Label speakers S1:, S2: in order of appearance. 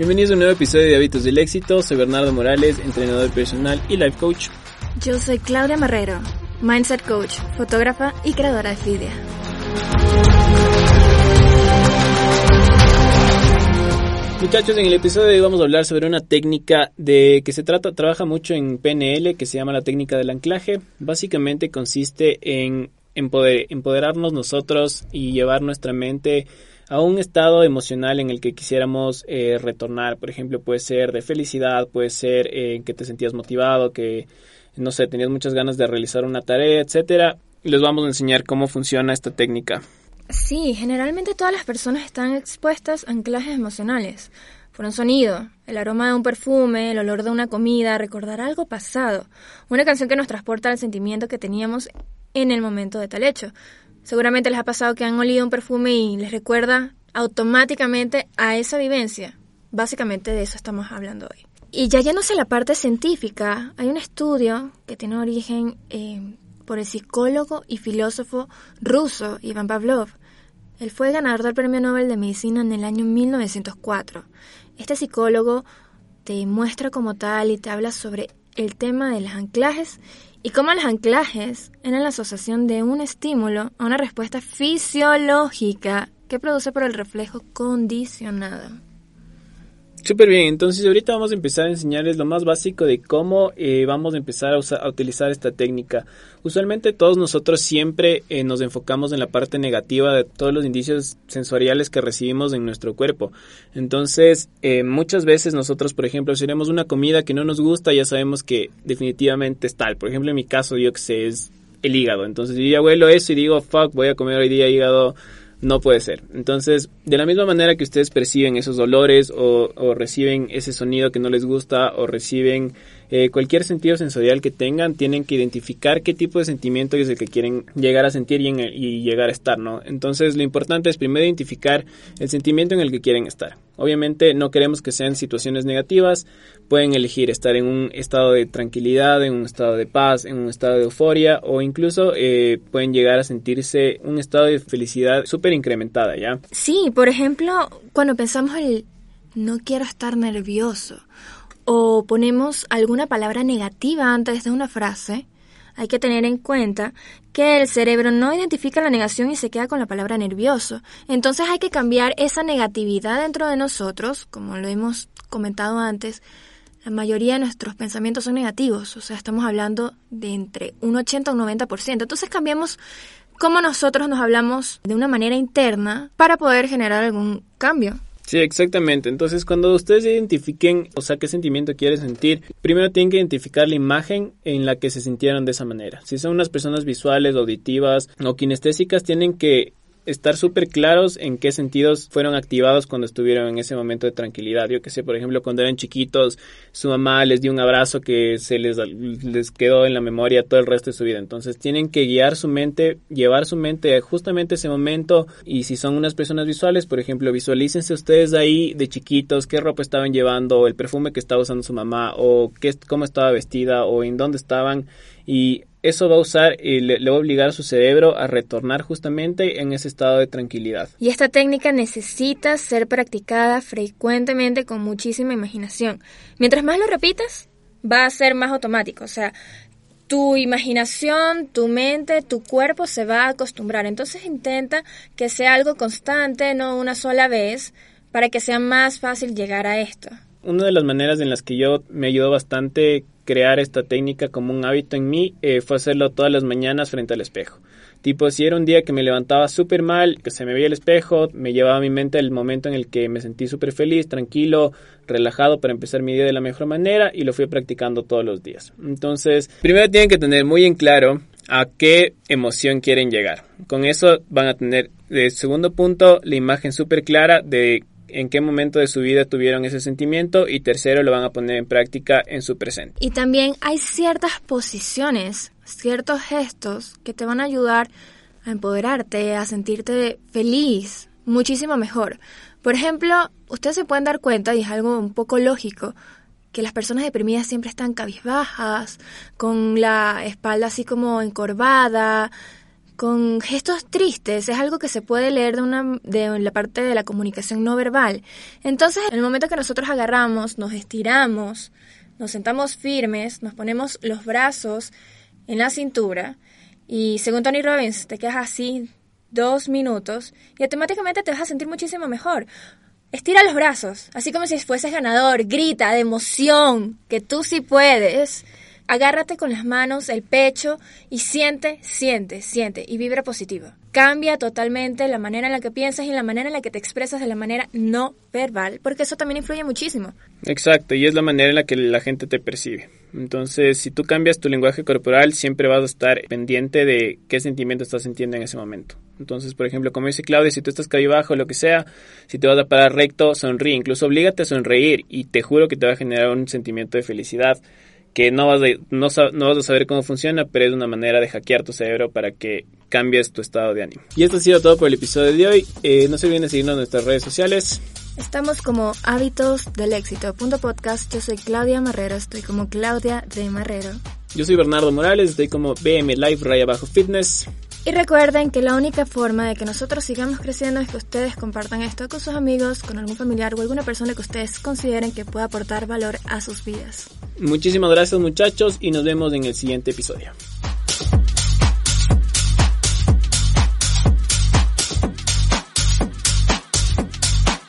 S1: Bienvenidos a un nuevo episodio de Hábitos del Éxito. Soy Bernardo Morales, entrenador personal y life coach.
S2: Yo soy Claudia Marrero, mindset coach, fotógrafa y creadora de Fidia.
S1: Muchachos, en el episodio de hoy vamos a hablar sobre una técnica de que se trata, trabaja mucho en PNL, que se llama la técnica del anclaje. Básicamente consiste en empoderarnos nosotros y llevar nuestra mente a un estado emocional en el que quisiéramos eh, retornar. Por ejemplo, puede ser de felicidad, puede ser eh, que te sentías motivado, que no sé, tenías muchas ganas de realizar una tarea, etcétera. Les vamos a enseñar cómo funciona esta técnica.
S2: Sí, generalmente todas las personas están expuestas a anclajes emocionales. Por un sonido, el aroma de un perfume, el olor de una comida, recordar algo pasado, una canción que nos transporta al sentimiento que teníamos en el momento de tal hecho. Seguramente les ha pasado que han olido un perfume y les recuerda automáticamente a esa vivencia. Básicamente de eso estamos hablando hoy. Y ya yéndose a la parte científica, hay un estudio que tiene origen eh, por el psicólogo y filósofo ruso Iván Pavlov. Él fue ganador del Premio Nobel de Medicina en el año 1904. Este psicólogo te muestra como tal y te habla sobre el tema de los anclajes y cómo los anclajes eran la asociación de un estímulo a una respuesta fisiológica que produce por el reflejo condicionado.
S1: Súper bien, entonces ahorita vamos a empezar a enseñarles lo más básico de cómo eh, vamos a empezar a, utilizar esta técnica. Usualmente todos nosotros siempre eh, nos enfocamos en la parte negativa de todos los indicios sensoriales que recibimos en nuestro cuerpo. Entonces, eh, muchas veces nosotros, por ejemplo, si tenemos una comida que no nos gusta, ya sabemos que definitivamente es tal. Por ejemplo, en mi caso, yo que sé, es el hígado. Entonces yo ya huelo eso y digo, fuck, voy a comer hoy día hígado no puede ser. Entonces, de la misma manera que ustedes perciben esos dolores o, o reciben ese sonido que no les gusta o reciben eh, cualquier sentido sensorial que tengan, tienen que identificar qué tipo de sentimiento es el que quieren llegar a sentir y, y llegar a estar, ¿no? Entonces, lo importante es primero identificar el sentimiento en el que quieren estar. Obviamente, no queremos que sean situaciones negativas, pueden elegir estar en un estado de tranquilidad, en un estado de paz, en un estado de euforia o incluso eh, pueden llegar a sentirse un estado de felicidad súper incrementada, ¿ya?
S2: Sí, por ejemplo, cuando pensamos el no quiero estar nervioso o ponemos alguna palabra negativa antes de una frase, hay que tener en cuenta que el cerebro no identifica la negación y se queda con la palabra nervioso. Entonces hay que cambiar esa negatividad dentro de nosotros, como lo hemos comentado antes. La mayoría de nuestros pensamientos son negativos, o sea, estamos hablando de entre un 80 a un 90%. Entonces cambiamos cómo nosotros nos hablamos de una manera interna para poder generar algún cambio.
S1: Sí, exactamente. Entonces, cuando ustedes identifiquen, o sea, qué sentimiento quieren sentir, primero tienen que identificar la imagen en la que se sintieron de esa manera. Si son unas personas visuales, auditivas o kinestésicas, tienen que estar súper claros en qué sentidos fueron activados cuando estuvieron en ese momento de tranquilidad. Yo que sé, por ejemplo, cuando eran chiquitos, su mamá les dio un abrazo que se les, les quedó en la memoria todo el resto de su vida. Entonces tienen que guiar su mente, llevar su mente a justamente ese momento. Y si son unas personas visuales, por ejemplo, visualícense ustedes ahí de chiquitos, qué ropa estaban llevando, el perfume que estaba usando su mamá, o qué, cómo estaba vestida, o en dónde estaban. Y eso va a usar y le, va a obligar a su cerebro a retornar justamente en ese estado de tranquilidad.
S2: Y esta técnica necesita ser practicada frecuentemente con muchísima imaginación. Mientras más lo repitas, va a ser más automático. O sea, tu imaginación, tu mente, tu cuerpo se va a acostumbrar. Entonces intenta que sea algo constante, no una sola vez, para que sea más fácil llegar a esto.
S1: Una de las maneras en las que yo me ayudó bastante crear esta técnica como un hábito en mí eh, fue hacerlo todas las mañanas frente al espejo. Tipo, si era un día que me levantaba súper mal, que se me veía el espejo, me llevaba a mi mente el momento en el que me sentí súper feliz, tranquilo, relajado para empezar mi día de la mejor manera y lo fui practicando todos los días. Entonces, primero tienen que tener muy en claro a qué emoción quieren llegar. Con eso van a tener, de segundo punto, la imagen súper clara de en qué momento de su vida tuvieron ese sentimiento y tercero lo van a poner en práctica en su presente.
S2: Y también hay ciertas posiciones, ciertos gestos que te van a ayudar a empoderarte, a sentirte feliz, muchísimo mejor. Por ejemplo, ustedes se pueden dar cuenta, y es algo un poco lógico, que las personas deprimidas siempre están cabizbajas, con la espalda así como encorvada, con gestos tristes es algo que se puede leer de, una, de la parte de la comunicación no verbal. Entonces, en el momento que nosotros agarramos, nos estiramos, nos sentamos firmes, nos ponemos los brazos en la cintura y según Tony Robbins te quedas así dos minutos y automáticamente te vas a sentir muchísimo mejor. Estira los brazos, así como si fueses ganador, grita de emoción, que tú sí puedes. Agárrate con las manos, el pecho y siente, siente, siente y vibra positivo. Cambia totalmente la manera en la que piensas y la manera en la que te expresas de la manera no verbal, porque eso también influye muchísimo.
S1: Exacto, y es la manera en la que la gente te percibe. Entonces, si tú cambias tu lenguaje corporal, siempre vas a estar pendiente de qué sentimiento estás sintiendo en ese momento. Entonces, por ejemplo, como dice Claudia, si tú estás abajo o lo que sea, si te vas a parar recto, sonríe, incluso oblígate a sonreír y te juro que te va a generar un sentimiento de felicidad que no vas, a, no, no vas a saber cómo funciona, pero es una manera de hackear tu cerebro para que cambies tu estado de ánimo. Y esto ha sido todo por el episodio de hoy. Eh, no se olviden de seguirnos en nuestras redes sociales.
S2: Estamos como Hábitos del Éxito. Podcast. Yo soy Claudia Marrero. Estoy como Claudia de Marrero.
S1: Yo soy Bernardo Morales. Estoy como BM Live Raya Bajo Fitness.
S2: Y recuerden que la única forma de que nosotros sigamos creciendo es que ustedes compartan esto con sus amigos, con algún familiar o alguna persona que ustedes consideren que pueda aportar valor a sus vidas.
S1: Muchísimas gracias muchachos y nos vemos en el siguiente episodio.